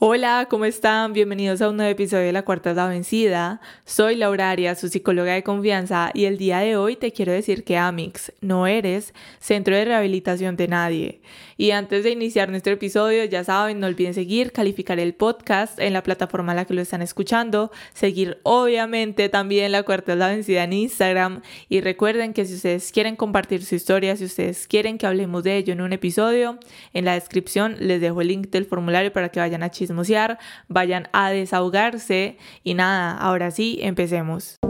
Hola, ¿cómo están? Bienvenidos a un nuevo episodio de La Cuarta es la Vencida. Soy Laura Arias, su psicóloga de confianza, y el día de hoy te quiero decir que Amix no eres centro de rehabilitación de nadie. Y antes de iniciar nuestro episodio, ya saben, no olviden seguir, calificar el podcast en la plataforma en la que lo están escuchando, seguir obviamente también La Cuarta es la Vencida en Instagram, y recuerden que si ustedes quieren compartir su historia, si ustedes quieren que hablemos de ello en un episodio, en la descripción les dejo el link del formulario para que vayan a chismosear, vayan a desahogarse y nada, ahora sí, empecemos.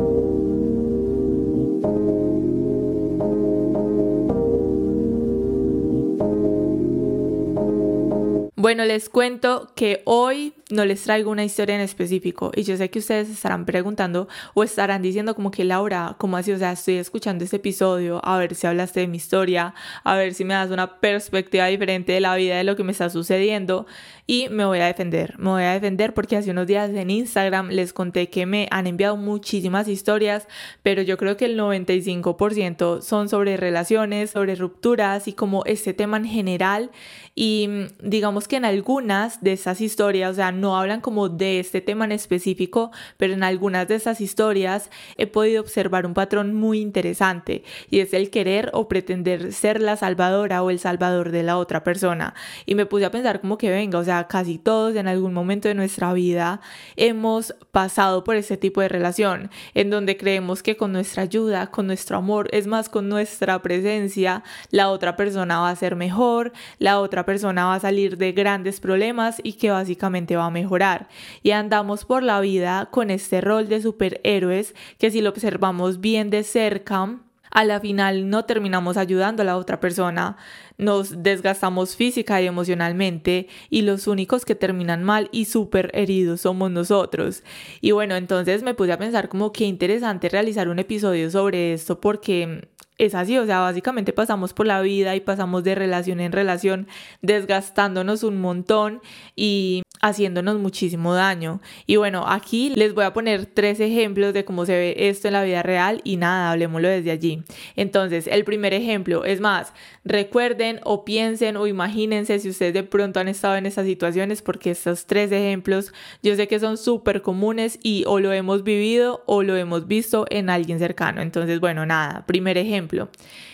Bueno, les cuento que hoy no les traigo una historia en específico y yo sé que ustedes estarán preguntando o estarán diciendo como que Laura, ¿cómo así? O sea, estoy escuchando este episodio a ver si hablaste de mi historia, a ver si me das una perspectiva diferente de la vida, de lo que me está sucediendo y me voy a defender, me voy a defender porque hace unos días en Instagram les conté que me han enviado muchísimas historias, pero yo creo que el 95% son sobre relaciones, sobre rupturas y como este tema en general y digamos que en algunas de esas historias, o sea, no hablan como de este tema en específico, pero en algunas de esas historias he podido observar un patrón muy interesante y es el querer o pretender ser la salvadora o el salvador de la otra persona. Y me puse a pensar como que venga, o sea, casi todos en algún momento de nuestra vida hemos pasado por este tipo de relación en donde creemos que con nuestra ayuda, con nuestro amor, es más, con nuestra presencia, la otra persona va a ser mejor, la otra persona va a salir de grandes problemas y que básicamente va a mejorar. Y andamos por la vida con este rol de superhéroes que si lo observamos bien de cerca, a la final no terminamos ayudando a la otra persona, nos desgastamos física y emocionalmente y los únicos que terminan mal y súper heridos somos nosotros. Y bueno, entonces me puse a pensar como qué interesante realizar un episodio sobre esto porque es así, o sea, básicamente pasamos por la vida y pasamos de relación en relación desgastándonos un montón y haciéndonos muchísimo daño. Y bueno, aquí les voy a poner tres ejemplos de cómo se ve esto en la vida real y nada, hablemoslo desde allí. Entonces, el primer ejemplo, es más, recuerden o piensen o imagínense si ustedes de pronto han estado en estas situaciones porque estos tres ejemplos yo sé que son súper comunes y o lo hemos vivido o lo hemos visto en alguien cercano. Entonces, bueno, nada, primer ejemplo.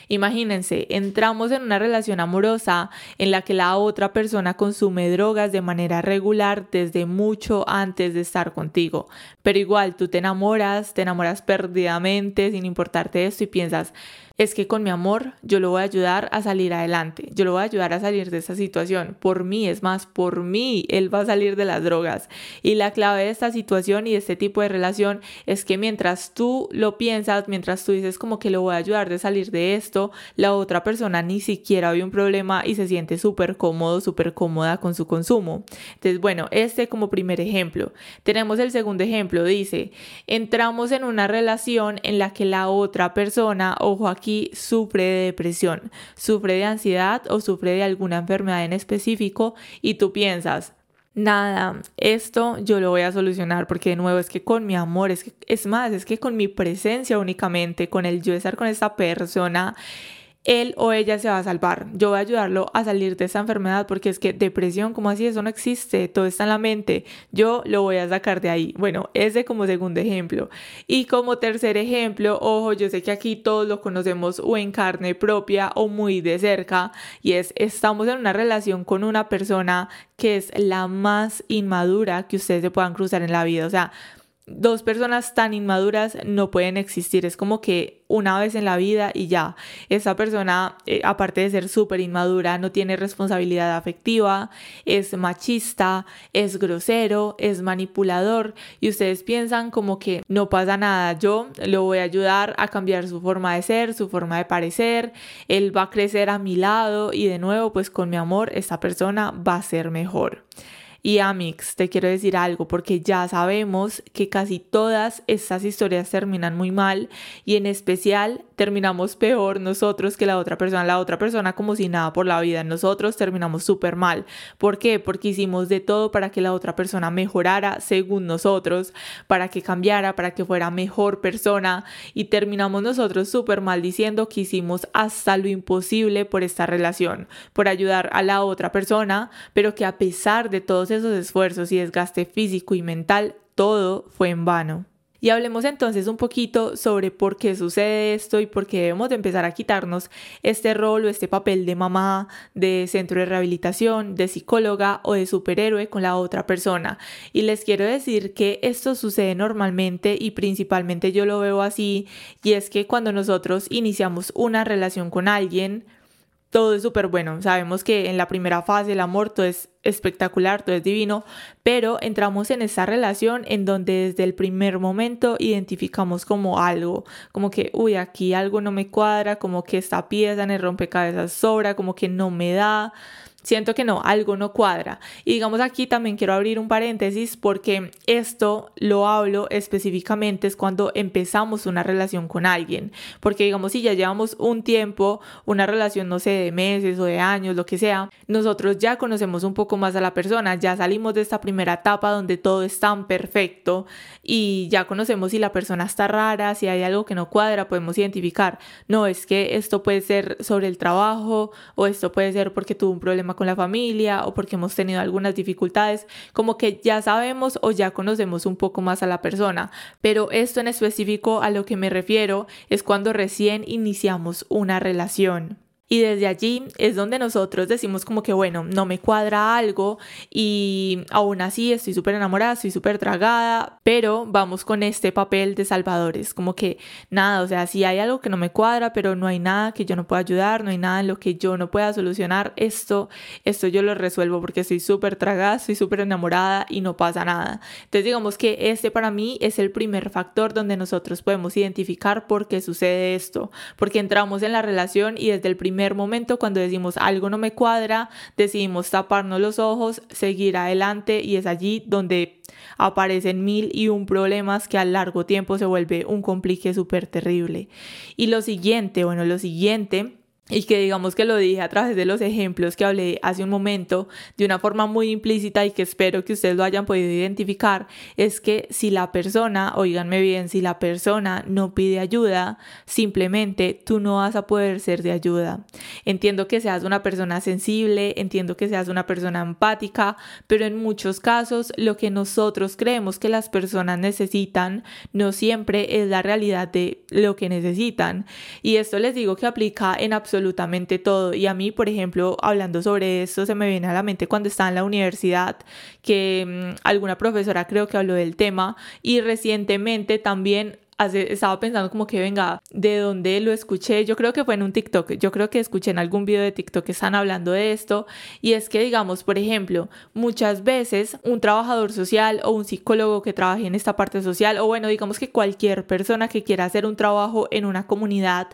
Imagínense, entramos en una relación amorosa en la que la otra persona consume drogas de manera regular desde mucho antes de estar contigo, pero igual tú te enamoras, te enamoras perdidamente sin importarte esto y piensas, es que con mi amor yo lo voy a ayudar a salir adelante, yo lo voy a ayudar a salir de esta situación, por mí, es más, por mí, él va a salir de las drogas. Y la clave de esta situación y de este tipo de relación es que mientras tú lo piensas, mientras tú dices como que lo voy a ayudar de salir de esto, la otra persona ni siquiera ve un problema y se siente súper cómodo, súper cómoda con su consumo. Entonces, bueno, este como primer ejemplo. Tenemos el segundo ejemplo, dice, entramos en una relación en la que la otra persona, ojo aquí, sufre de depresión, sufre de ansiedad o sufre de alguna enfermedad en específico y tú piensas, nada, esto yo lo voy a solucionar porque de nuevo es que con mi amor, es, es más, es que con mi presencia únicamente, con el yo estar con esta persona, él o ella se va a salvar. Yo voy a ayudarlo a salir de esa enfermedad porque es que depresión, como así? Eso no existe, todo está en la mente. Yo lo voy a sacar de ahí. Bueno, ese como segundo ejemplo. Y como tercer ejemplo, ojo, yo sé que aquí todos lo conocemos o en carne propia o muy de cerca y es estamos en una relación con una persona que es la más inmadura que ustedes se puedan cruzar en la vida. O sea, dos personas tan inmaduras no pueden existir. Es como que una vez en la vida y ya. Esa persona, eh, aparte de ser súper inmadura, no tiene responsabilidad afectiva, es machista, es grosero, es manipulador y ustedes piensan como que no pasa nada. Yo lo voy a ayudar a cambiar su forma de ser, su forma de parecer. Él va a crecer a mi lado y de nuevo, pues con mi amor, esta persona va a ser mejor. Y Amix, te quiero decir algo porque ya sabemos que casi todas estas historias terminan muy mal y en especial terminamos peor nosotros que la otra persona. La otra persona como si nada por la vida. Nosotros terminamos súper mal. ¿Por qué? Porque hicimos de todo para que la otra persona mejorara según nosotros, para que cambiara, para que fuera mejor persona y terminamos nosotros súper mal diciendo que hicimos hasta lo imposible por esta relación, por ayudar a la otra persona, pero que a pesar de todos esos esfuerzos y desgaste físico y mental, todo fue en vano. Y hablemos entonces un poquito sobre por qué sucede esto y por qué debemos de empezar a quitarnos este rol o este papel de mamá, de centro de rehabilitación, de psicóloga o de superhéroe con la otra persona. Y les quiero decir que esto sucede normalmente y principalmente yo lo veo así y es que cuando nosotros iniciamos una relación con alguien, todo es súper bueno. Sabemos que en la primera fase el amor todo es espectacular, todo es divino, pero entramos en esa relación en donde desde el primer momento identificamos como algo, como que, uy, aquí algo no me cuadra, como que esta pieza en el rompecabezas sobra, como que no me da siento que no, algo no cuadra. Y digamos aquí también quiero abrir un paréntesis porque esto lo hablo específicamente es cuando empezamos una relación con alguien. Porque digamos si ya llevamos un tiempo, una relación no sé, de meses o de años, lo que sea, nosotros ya conocemos un poco más a la persona, ya salimos de esta primera etapa donde todo es tan perfecto y ya conocemos si la persona está rara, si hay algo que no cuadra, podemos identificar, no, es que esto puede ser sobre el trabajo o esto puede ser porque tuvo un problema con la familia o porque hemos tenido algunas dificultades, como que ya sabemos o ya conocemos un poco más a la persona. Pero esto en específico a lo que me refiero es cuando recién iniciamos una relación. Y desde allí es donde nosotros decimos como que, bueno, no me cuadra algo y aún así estoy súper enamorada, estoy súper tragada, pero vamos con este papel de salvadores, como que nada, o sea, si hay algo que no me cuadra, pero no hay nada que yo no pueda ayudar, no hay nada en lo que yo no pueda solucionar, esto, esto yo lo resuelvo porque estoy súper tragada, estoy súper enamorada y no pasa nada. Entonces digamos que este para mí es el primer factor donde nosotros podemos identificar por qué sucede esto, porque entramos en la relación y desde el primer momento, cuando decimos algo no me cuadra, decidimos taparnos los ojos, seguir adelante y es allí donde aparecen mil y un problemas que a largo tiempo se vuelve un complique súper terrible. Y lo siguiente, bueno, lo siguiente y que digamos que lo dije a través de los ejemplos que hablé hace un momento de una forma muy implícita y que espero que ustedes lo hayan podido identificar, es que si la persona, oíganme bien, si la persona no pide ayuda, simplemente tú no vas a poder ser de ayuda. Entiendo que seas una persona sensible, entiendo que seas una persona empática, pero en muchos casos lo que nosotros creemos que las personas necesitan no siempre es la realidad de lo que necesitan. Y esto les digo que aplica en absolutamente absolutamente todo. Y a mí, por ejemplo, hablando sobre esto, se me viene a la mente cuando estaba en la universidad que mm, alguna profesora creo que habló del tema y recientemente también estaba pensando como que venga, ¿de dónde lo escuché? Yo creo que fue en un TikTok, yo creo que escuché en algún video de TikTok que están hablando de esto y es que digamos, por ejemplo, muchas veces un trabajador social o un psicólogo que trabaje en esta parte social o bueno, digamos que cualquier persona que quiera hacer un trabajo en una comunidad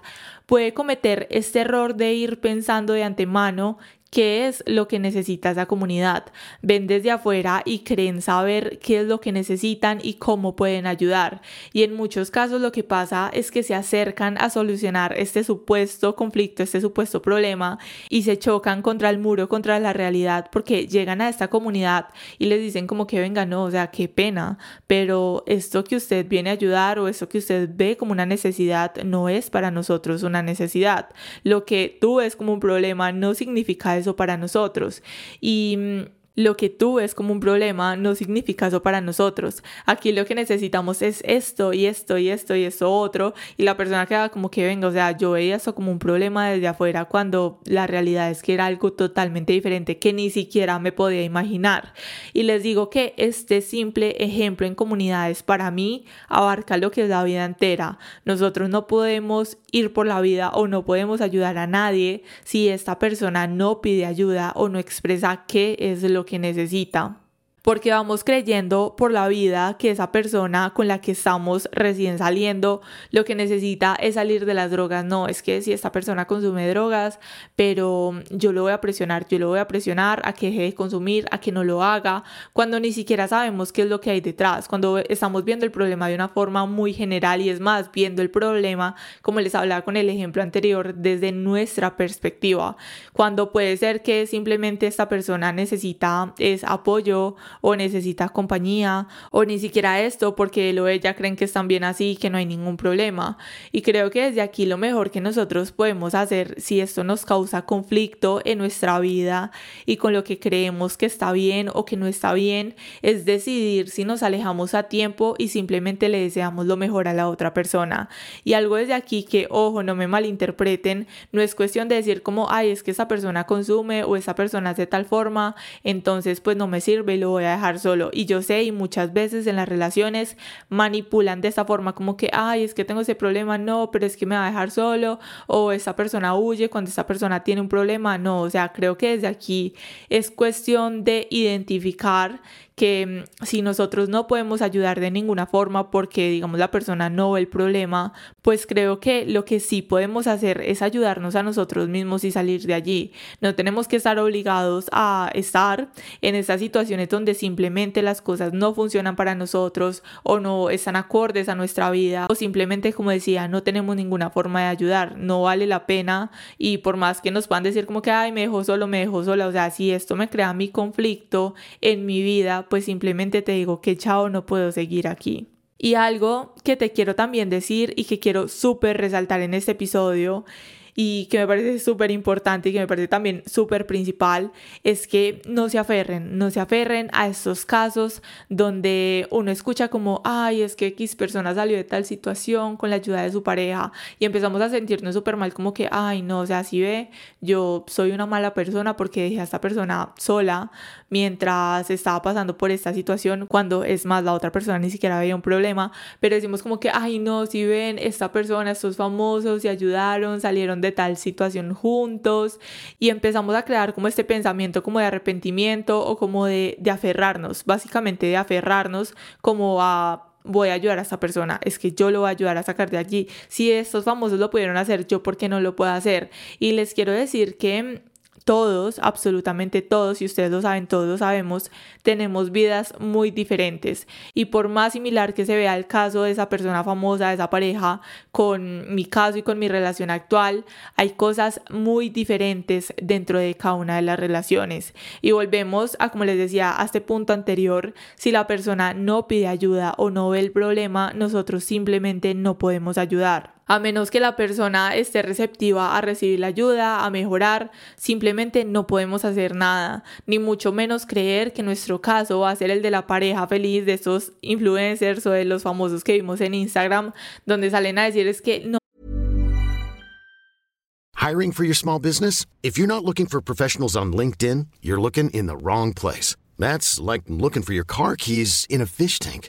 puede cometer este error de ir pensando de antemano qué es lo que necesita esa comunidad. Ven desde afuera y creen saber qué es lo que necesitan y cómo pueden ayudar. Y en muchos casos lo que pasa es que se acercan a solucionar este supuesto conflicto, este supuesto problema y se chocan contra el muro, contra la realidad, porque llegan a esta comunidad y les dicen como que venga, no, o sea, qué pena, pero esto que usted viene a ayudar o esto que usted ve como una necesidad no es para nosotros una necesidad. Lo que tú ves como un problema no significa eso para nosotros. Y mm, lo que tú ves como un problema no significa eso para nosotros. Aquí lo que necesitamos es esto y esto y esto y esto otro. Y la persona queda como que venga, o sea, yo veía eso como un problema desde afuera cuando la realidad es que era algo totalmente diferente que ni siquiera me podía imaginar. Y les digo que este simple ejemplo en comunidades para mí abarca lo que es la vida entera. Nosotros no podemos ir por la vida o no podemos ayudar a nadie si esta persona no pide ayuda o no expresa qué es lo que necesita porque vamos creyendo por la vida que esa persona con la que estamos recién saliendo lo que necesita es salir de las drogas. No, es que si esta persona consume drogas, pero yo lo voy a presionar, yo lo voy a presionar a que deje de consumir, a que no lo haga, cuando ni siquiera sabemos qué es lo que hay detrás, cuando estamos viendo el problema de una forma muy general y es más, viendo el problema, como les hablaba con el ejemplo anterior, desde nuestra perspectiva, cuando puede ser que simplemente esta persona necesita es apoyo, o necesita compañía o ni siquiera esto porque él o ella creen que están bien así que no hay ningún problema. Y creo que desde aquí lo mejor que nosotros podemos hacer si esto nos causa conflicto en nuestra vida y con lo que creemos que está bien o que no está bien es decidir si nos alejamos a tiempo y simplemente le deseamos lo mejor a la otra persona. Y algo desde aquí que, ojo, no me malinterpreten, no es cuestión de decir como, ay, es que esa persona consume o esa persona hace tal forma, entonces pues no me sirve y lo voy a dejar solo. Y yo sé, y muchas veces en las relaciones manipulan de esta forma, como que, ay, es que tengo ese problema, no, pero es que me va a dejar solo, o esa persona huye cuando esa persona tiene un problema, no, o sea, creo que desde aquí es cuestión de identificar que mm, si nosotros no podemos ayudar de ninguna forma porque digamos la persona no ve el problema, pues creo que lo que sí podemos hacer es ayudarnos a nosotros mismos y salir de allí. No tenemos que estar obligados a estar en esas situaciones donde simplemente las cosas no funcionan para nosotros o no están acordes a nuestra vida o simplemente como decía, no tenemos ninguna forma de ayudar, no vale la pena y por más que nos puedan decir como que ay, me dejó solo, me dejó sola, o sea, si esto me crea mi conflicto en mi vida, pues simplemente te digo que chao, no puedo seguir aquí. Y algo que te quiero también decir y que quiero súper resaltar en este episodio y que me parece súper importante y que me parece también súper principal es que no se aferren, no se aferren a estos casos donde uno escucha como, ay, es que X persona salió de tal situación con la ayuda de su pareja y empezamos a sentirnos súper mal como que, ay, no, o sea, si ve, yo soy una mala persona porque dejé a esta persona sola mientras estaba pasando por esta situación cuando es más la otra persona ni siquiera había un problema, pero decimos como que, ay, no, si ven, esta persona, estos famosos se ayudaron, salieron de tal situación juntos y empezamos a crear como este pensamiento como de arrepentimiento o como de, aferrarnos, básicamente de aferrarnos como a voy a ayudar a esta persona, es que yo lo voy a ayudar a sacar de allí. Si estos famosos lo pudieron hacer, yo por qué no lo puedo hacer. Y les quiero decir que todos, absolutamente todos, y ustedes lo saben, todos lo sabemos, tenemos vidas muy diferentes. Y por más similar que se vea el caso de esa persona famosa, de esa pareja, con mi caso y con mi relación actual, hay cosas muy diferentes dentro de cada una de las relaciones. Y volvemos a, como les decía, a este punto anterior, si la persona no pide ayuda o no ve el problema, nosotros simplemente no podemos ayudar a menos que la persona esté receptiva a recibir la ayuda, a mejorar, simplemente no podemos hacer nada, ni mucho menos creer que nuestro caso va a ser el de la pareja feliz de esos influencers o de los famosos que vimos en Instagram, donde salen a decir es que no. Hiring for your small business? If you're not looking for professionals on LinkedIn, you're looking in the wrong place. That's like looking for your car keys in a fish tank.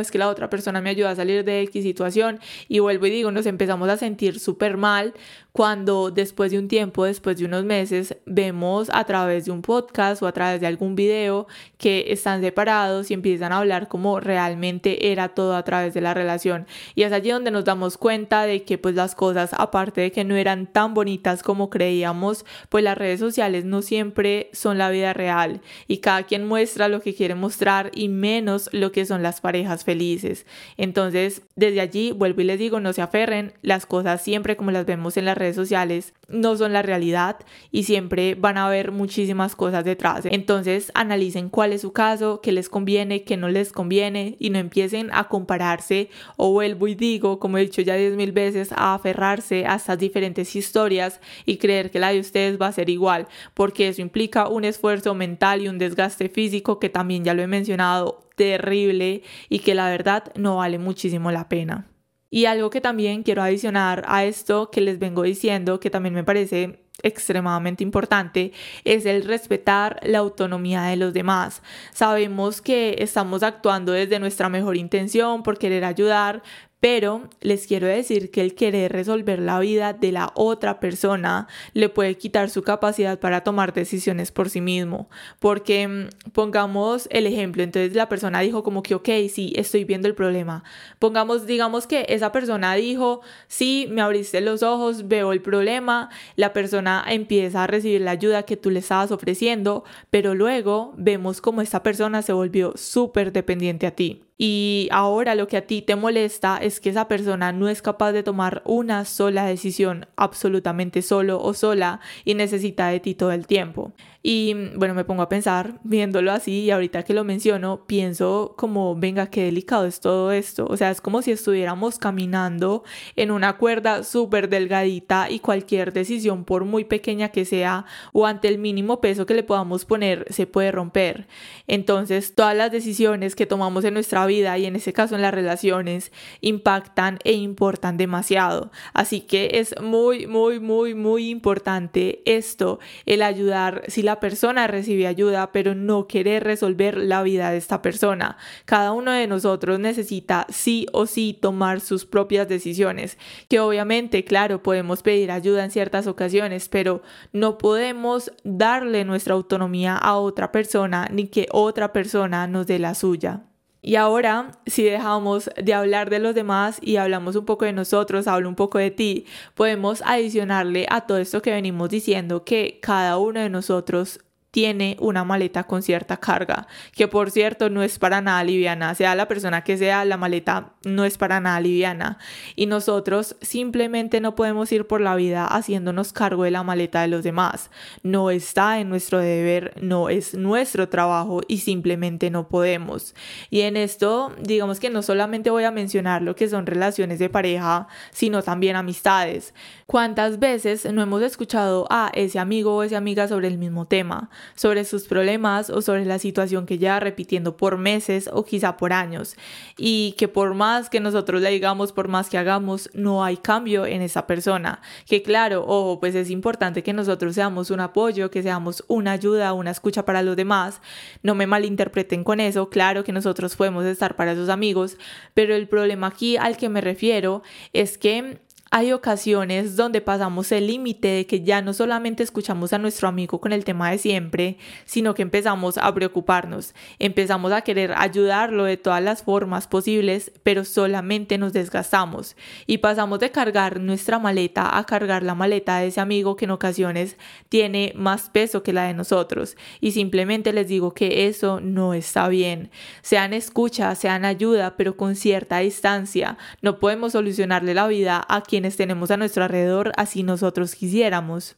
es que la otra persona me ayuda a salir de X situación y vuelvo y digo, nos empezamos a sentir súper mal cuando después de un tiempo, después de unos meses, vemos a través de un podcast o a través de algún video que están separados y empiezan a hablar como realmente era todo a través de la relación. Y es allí donde nos damos cuenta de que pues las cosas, aparte de que no eran tan bonitas como creíamos, pues las redes sociales no siempre son la vida real y cada quien muestra lo que quiere mostrar y menos lo que son las parejas felices. Entonces, desde allí, vuelvo y les digo, no se aferren, las cosas siempre como las vemos en las redes sociales no son la realidad y siempre van a haber muchísimas cosas detrás. Entonces, analicen cuál es su caso, qué les conviene, qué no les conviene y no empiecen a compararse o vuelvo y digo, como he dicho ya diez mil veces, a aferrarse a estas diferentes historias y creer que la de ustedes va a ser igual, porque eso implica un esfuerzo mental y un desgaste físico que también ya lo he mencionado terrible y que la verdad no vale muchísimo la pena. Y algo que también quiero adicionar a esto que les vengo diciendo, que también me parece extremadamente importante es el respetar la autonomía de los demás. Sabemos que estamos actuando desde nuestra mejor intención por querer ayudar, pero les quiero decir que el querer resolver la vida de la otra persona le puede quitar su capacidad para tomar decisiones por sí mismo. Porque mm, pongamos el ejemplo, entonces la persona dijo como que, ok, sí, estoy viendo el problema. Pongamos, digamos que esa persona dijo, sí, me abriste los ojos, veo el problema, la persona empieza a recibir la ayuda que tú le estabas ofreciendo, pero luego vemos como esta persona se volvió súper dependiente a ti y ahora lo que a ti te molesta es que esa persona no es capaz de tomar una sola decisión absolutamente solo o sola y necesita de ti todo el tiempo. Y bueno, me pongo a pensar, viéndolo así, y ahorita que lo menciono, pienso como, venga, qué delicado es todo esto. O sea, es como si estuviéramos caminando en una cuerda súper delgadita y cualquier decisión, por muy pequeña que sea, o ante el mínimo peso que le podamos poner, se puede romper. Entonces, todas las decisiones que tomamos en nuestra vida, y en ese caso en las relaciones, impactan e importan demasiado. Así que es muy, muy, muy, muy importante esto, el ayudar, si persona recibe ayuda, pero no quiere resolver la vida de esta persona. Cada uno de nosotros necesita sí o sí tomar sus propias decisiones, que obviamente, claro, podemos pedir ayuda en ciertas ocasiones, pero no podemos darle nuestra autonomía a otra persona ni que otra persona nos dé la suya. Y ahora, si dejamos de hablar de los demás y hablamos un poco de nosotros, hablo un poco de ti, podemos adicionarle a todo esto que venimos diciendo que cada uno de nosotros tiene una maleta con cierta carga, que por cierto no es para nada liviana, sea la persona que sea, la maleta no es para nada liviana. Y nosotros simplemente no podemos ir por la vida haciéndonos cargo de la maleta de los demás. No está en nuestro deber, no es nuestro trabajo y simplemente no podemos. Y en esto, digamos que no solamente voy a mencionar lo que son relaciones de pareja, sino también amistades. ¿Cuántas veces no hemos escuchado a ese amigo o esa amiga sobre el mismo tema? Sobre sus problemas o sobre la situación que lleva repitiendo por meses o quizá por años y que por más que nosotros le digamos, por más que hagamos, no hay cambio en esa persona. Que claro, ojo, pues es importante que nosotros seamos un apoyo, que seamos una ayuda, una escucha para los demás. No me malinterpreten con eso, claro que nosotros podemos estar para esos amigos, pero el problema aquí al que me refiero es que hay ocasiones donde pasamos el límite de que ya no solamente escuchamos a nuestro amigo con el tema de siempre, sino que empezamos a preocuparnos, empezamos a querer ayudarlo de todas las formas posibles, pero solamente nos desgastamos y pasamos de cargar nuestra maleta a cargar la maleta de ese amigo que en ocasiones tiene más peso que la de nosotros. Y simplemente les digo que eso no está bien. Sean escucha, sean ayuda, pero con cierta distancia. No podemos solucionarle la vida a quien tenemos a nuestro alrededor así nosotros quisiéramos.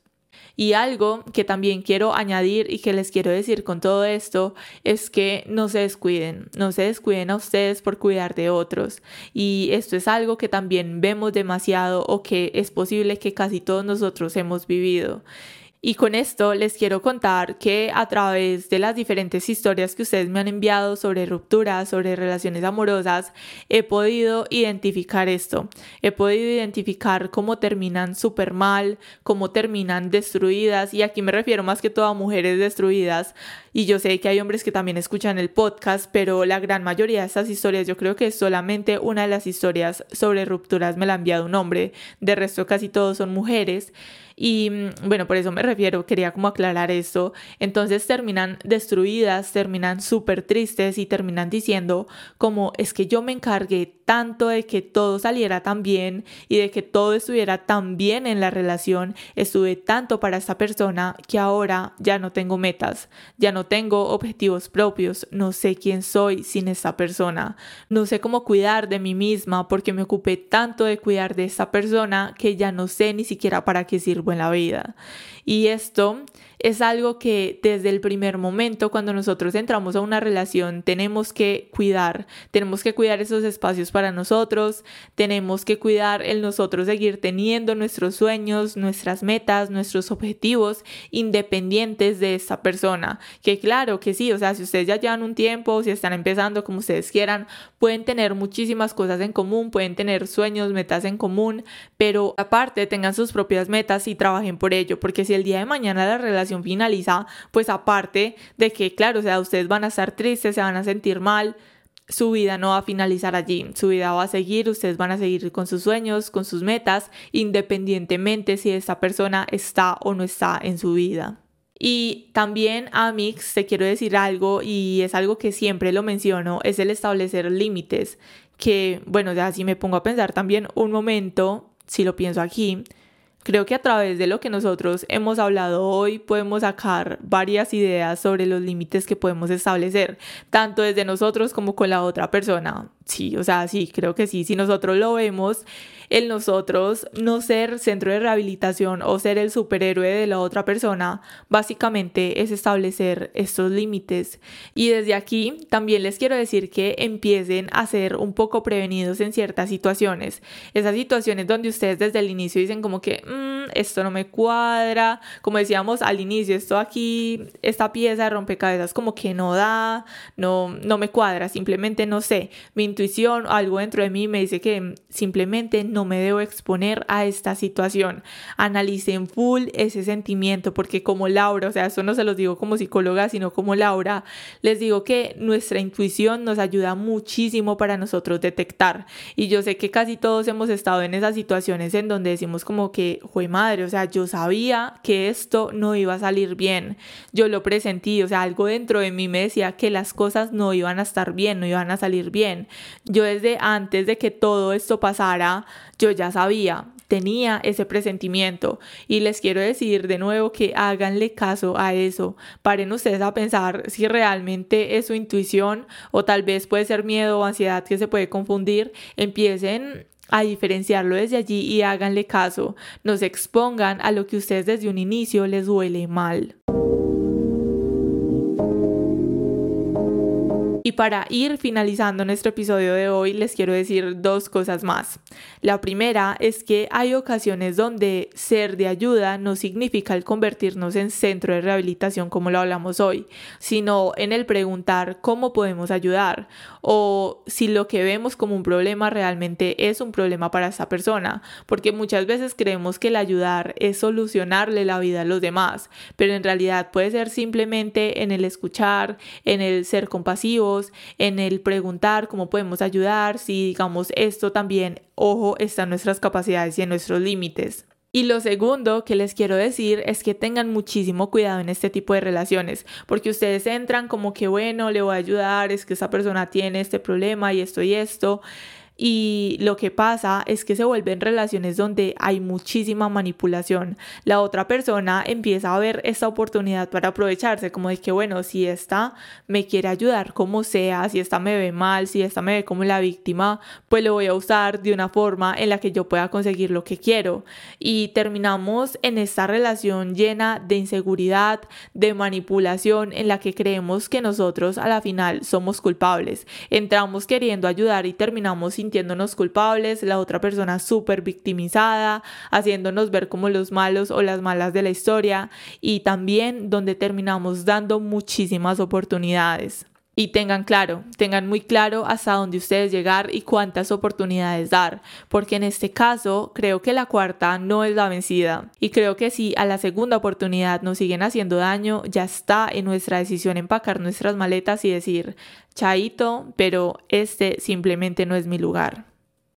Y algo que también quiero añadir y que les quiero decir con todo esto es que no se descuiden, no se descuiden a ustedes por cuidar de otros. Y esto es algo que también vemos demasiado o que es posible que casi todos nosotros hemos vivido. Y con esto les quiero contar que a través de las diferentes historias que ustedes me han enviado sobre rupturas, sobre relaciones amorosas, he podido identificar esto. He podido identificar cómo terminan súper mal, cómo terminan destruidas. Y aquí me refiero más que todo a mujeres destruidas. Y yo sé que hay hombres que también escuchan el podcast, pero la gran mayoría de estas historias, yo creo que solamente una de las historias sobre rupturas me la ha enviado un hombre. De resto, casi todos son mujeres. Y mm, bueno, por eso me refiero, quería como aclarar esto. Entonces terminan destruidas, terminan súper tristes y terminan diciendo como es que yo me encargué tanto de que todo saliera tan bien y de que todo estuviera tan bien en la relación, estuve tanto para esta persona que ahora ya no tengo metas, ya no tengo objetivos propios, no sé quién soy sin esta persona, no sé cómo cuidar de mí misma porque me ocupé tanto de cuidar de esta persona que ya no sé ni siquiera para qué sirvo en la vida. Y esto es algo que desde el primer momento, cuando nosotros entramos a una relación, tenemos que cuidar. Tenemos que cuidar esos espacios para nosotros, tenemos que cuidar el nosotros seguir teniendo nuestros sueños, nuestras metas, nuestros objetivos independientes de esta persona. Que claro que sí, o sea, si ustedes ya llevan un tiempo, si están empezando como ustedes quieran, pueden tener muchísimas cosas en común, pueden tener sueños, metas en común, pero aparte tengan sus propias metas y trabajen por ello, porque si el día de mañana la relación finaliza, pues aparte de que, claro, o sea, ustedes van a estar tristes, se van a sentir mal, su vida no va a finalizar allí, su vida va a seguir, ustedes van a seguir con sus sueños, con sus metas, independientemente si esta persona está o no está en su vida. Y también a Mix te quiero decir algo y es algo que siempre lo menciono, es el establecer límites, que bueno, ya si me pongo a pensar también un momento, si lo pienso aquí, Creo que a través de lo que nosotros hemos hablado hoy podemos sacar varias ideas sobre los límites que podemos establecer, tanto desde nosotros como con la otra persona. Sí, o sea, sí, creo que sí. Si nosotros lo vemos, el nosotros no ser centro de rehabilitación o ser el superhéroe de la otra persona, básicamente es establecer estos límites. Y desde aquí también les quiero decir que empiecen a ser un poco prevenidos en ciertas situaciones. Esas situaciones donde ustedes desde el inicio dicen como que mm, esto no me cuadra, como decíamos al inicio, esto aquí, esta pieza de rompecabezas como que no da, no, no me cuadra, simplemente no sé. Mi intuición algo dentro de mí me dice que simplemente no me debo exponer a esta situación. Analicen full ese sentimiento porque como Laura, o sea, eso no se los digo como psicóloga, sino como Laura, les digo que nuestra intuición nos ayuda muchísimo para nosotros detectar. Y yo sé que casi todos hemos estado en esas situaciones en donde decimos como que, fue madre, o sea, yo sabía que esto no iba a salir bien. Yo lo presentí, o sea, algo dentro de mí me decía que las cosas no iban a estar bien, no iban a salir bien. Yo desde antes de que todo esto pasara, yo ya sabía, tenía ese presentimiento y les quiero decir de nuevo que háganle caso a eso. Paren ustedes a pensar si realmente es su intuición o tal vez puede ser miedo o ansiedad que se puede confundir. Empiecen a diferenciarlo desde allí y háganle caso. No se expongan a lo que ustedes desde un inicio les duele mal. Y para ir finalizando nuestro episodio de hoy, les quiero decir dos cosas más. La primera es que hay ocasiones donde ser de ayuda no significa el convertirnos en centro de rehabilitación como lo hablamos hoy, sino en el preguntar cómo podemos ayudar o si lo que vemos como un problema realmente es un problema para esa persona, porque muchas veces creemos que el ayudar es solucionarle la vida a los demás, pero en realidad puede ser simplemente en el escuchar, en el ser compasivo, en el preguntar cómo podemos ayudar, si digamos esto también, ojo, está en nuestras capacidades y en nuestros límites. Y lo segundo que les quiero decir es que tengan muchísimo cuidado en este tipo de relaciones, porque ustedes entran como que, bueno, le voy a ayudar, es que esa persona tiene este problema y esto y esto, y lo que pasa es que se vuelven relaciones donde hay muchísima manipulación. La otra persona empieza a ver esta oportunidad para aprovecharse, como de que, bueno, si esta me quiere ayudar como sea, si esta me ve mal, si esta me ve como la víctima, pues lo voy a usar de una forma en la que yo pueda conseguir lo que quiero. Y terminamos en esta relación llena de inseguridad, de manipulación, en la que creemos que nosotros a la final somos culpables. Entramos queriendo ayudar y terminamos sin sintiéndonos culpables, la otra persona súper victimizada, haciéndonos ver como los malos o las malas de la historia y también donde terminamos dando muchísimas oportunidades. Y tengan claro, tengan muy claro hasta dónde ustedes llegar y cuántas oportunidades dar, porque en este caso creo que la cuarta no es la vencida. Y creo que si a la segunda oportunidad nos siguen haciendo daño, ya está en nuestra decisión empacar nuestras maletas y decir, chaito, pero este simplemente no es mi lugar.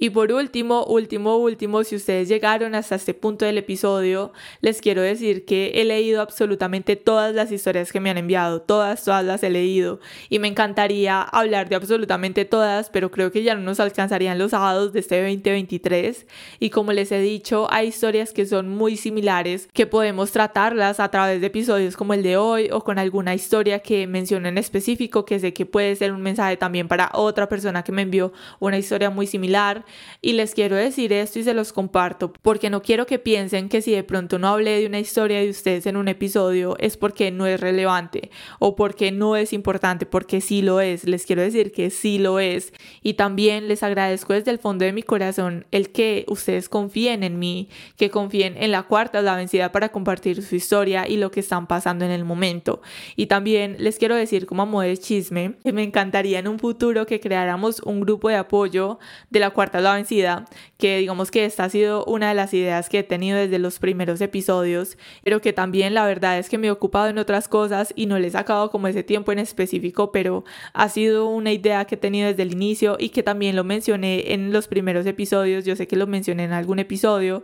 Y por último, último, último, si ustedes llegaron hasta este punto del episodio, les quiero decir que he leído absolutamente todas las historias que me han enviado, todas, todas las he leído. Y me encantaría hablar de absolutamente todas, pero creo que ya no nos alcanzarían los sábados de este 2023. Y como les he dicho, hay historias que son muy similares, que podemos tratarlas a través de episodios como el de hoy o con alguna historia que menciono en específico, que sé que puede ser un mensaje también para otra persona que me envió una historia muy similar. Y les quiero decir esto y se los comparto porque no quiero que piensen que si de pronto no hablé de una historia de ustedes en un episodio es porque no es relevante o porque no es importante, porque sí lo es. Les quiero decir que sí lo es. Y también les agradezco desde el fondo de mi corazón el que ustedes confíen en mí, que confíen en la cuarta, la vencida para compartir su historia y lo que están pasando en el momento. Y también les quiero decir como modo de chisme que me encantaría en un futuro que creáramos un grupo de apoyo de la cuarta la vencida, que digamos que esta ha sido una de las ideas que he tenido desde los primeros episodios, pero que también la verdad es que me he ocupado en otras cosas y no le he sacado como ese tiempo en específico, pero ha sido una idea que he tenido desde el inicio y que también lo mencioné en los primeros episodios, yo sé que lo mencioné en algún episodio.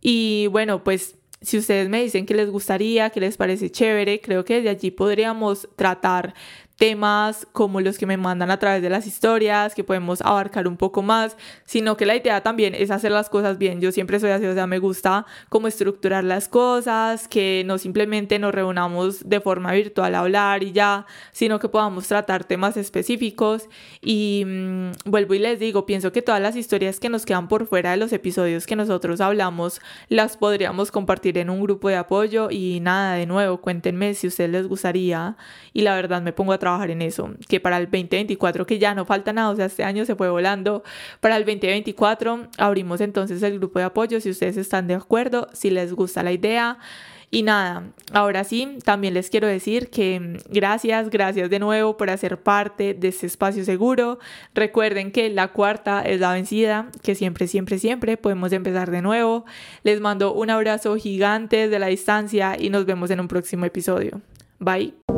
Y bueno, pues si ustedes me dicen que les gustaría, que les parece chévere, creo que desde allí podríamos tratar temas como los que me mandan a través de las historias, que podemos abarcar un poco más, sino que la idea también es hacer las cosas bien. Yo siempre soy así, o sea, me gusta como estructurar las cosas, que no simplemente nos reunamos de forma virtual a hablar y ya, sino que podamos tratar temas específicos. Y mm, vuelvo y les digo, pienso que todas las historias que nos quedan por fuera de los episodios que nosotros hablamos, las podríamos compartir en un grupo de apoyo y nada, de nuevo, cuéntenme si a ustedes les gustaría y la verdad me pongo a trabajar en eso, que para el 2024, que ya no falta nada, o sea, este año se fue volando, para el 2024 abrimos entonces el grupo de apoyo, si ustedes están de acuerdo, si les gusta la idea. Y nada, ahora sí, también les quiero decir que mm, gracias, gracias de nuevo por hacer parte de este espacio seguro. Recuerden que la cuarta es la vencida, que siempre, siempre, siempre podemos empezar de nuevo. Les mando un abrazo gigante desde la distancia y nos vemos en un próximo episodio. Bye.